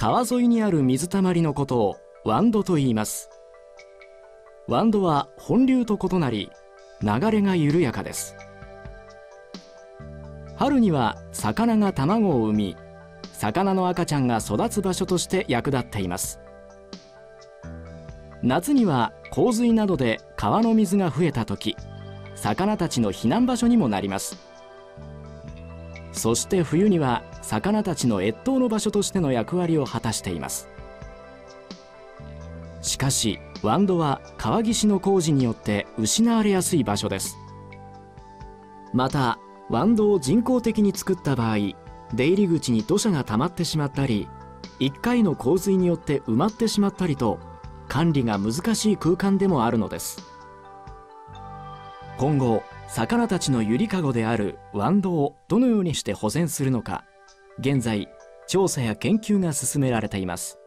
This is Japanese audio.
川沿いにある水たまりのことを湾土と言います。湾土は本流と異なり流れが緩やかです。春には魚が卵を産み魚の赤ちゃんが育つ場所として役立っています。夏には洪水などで川の水が増えた時魚たちの避難場所にもなります。そして冬には魚たちの越冬の場所としての役割を果たしています。しかし湾土は川岸の工事によって失われやすい場所です。また湾土を人工的に作った場合出入り口に土砂が溜まってしまったり1回の洪水によって埋まってしまったりと管理が難しい空間でもあるのです。今後魚たちのゆりかごであるワンドをどのようにして保全するのか現在調査や研究が進められています。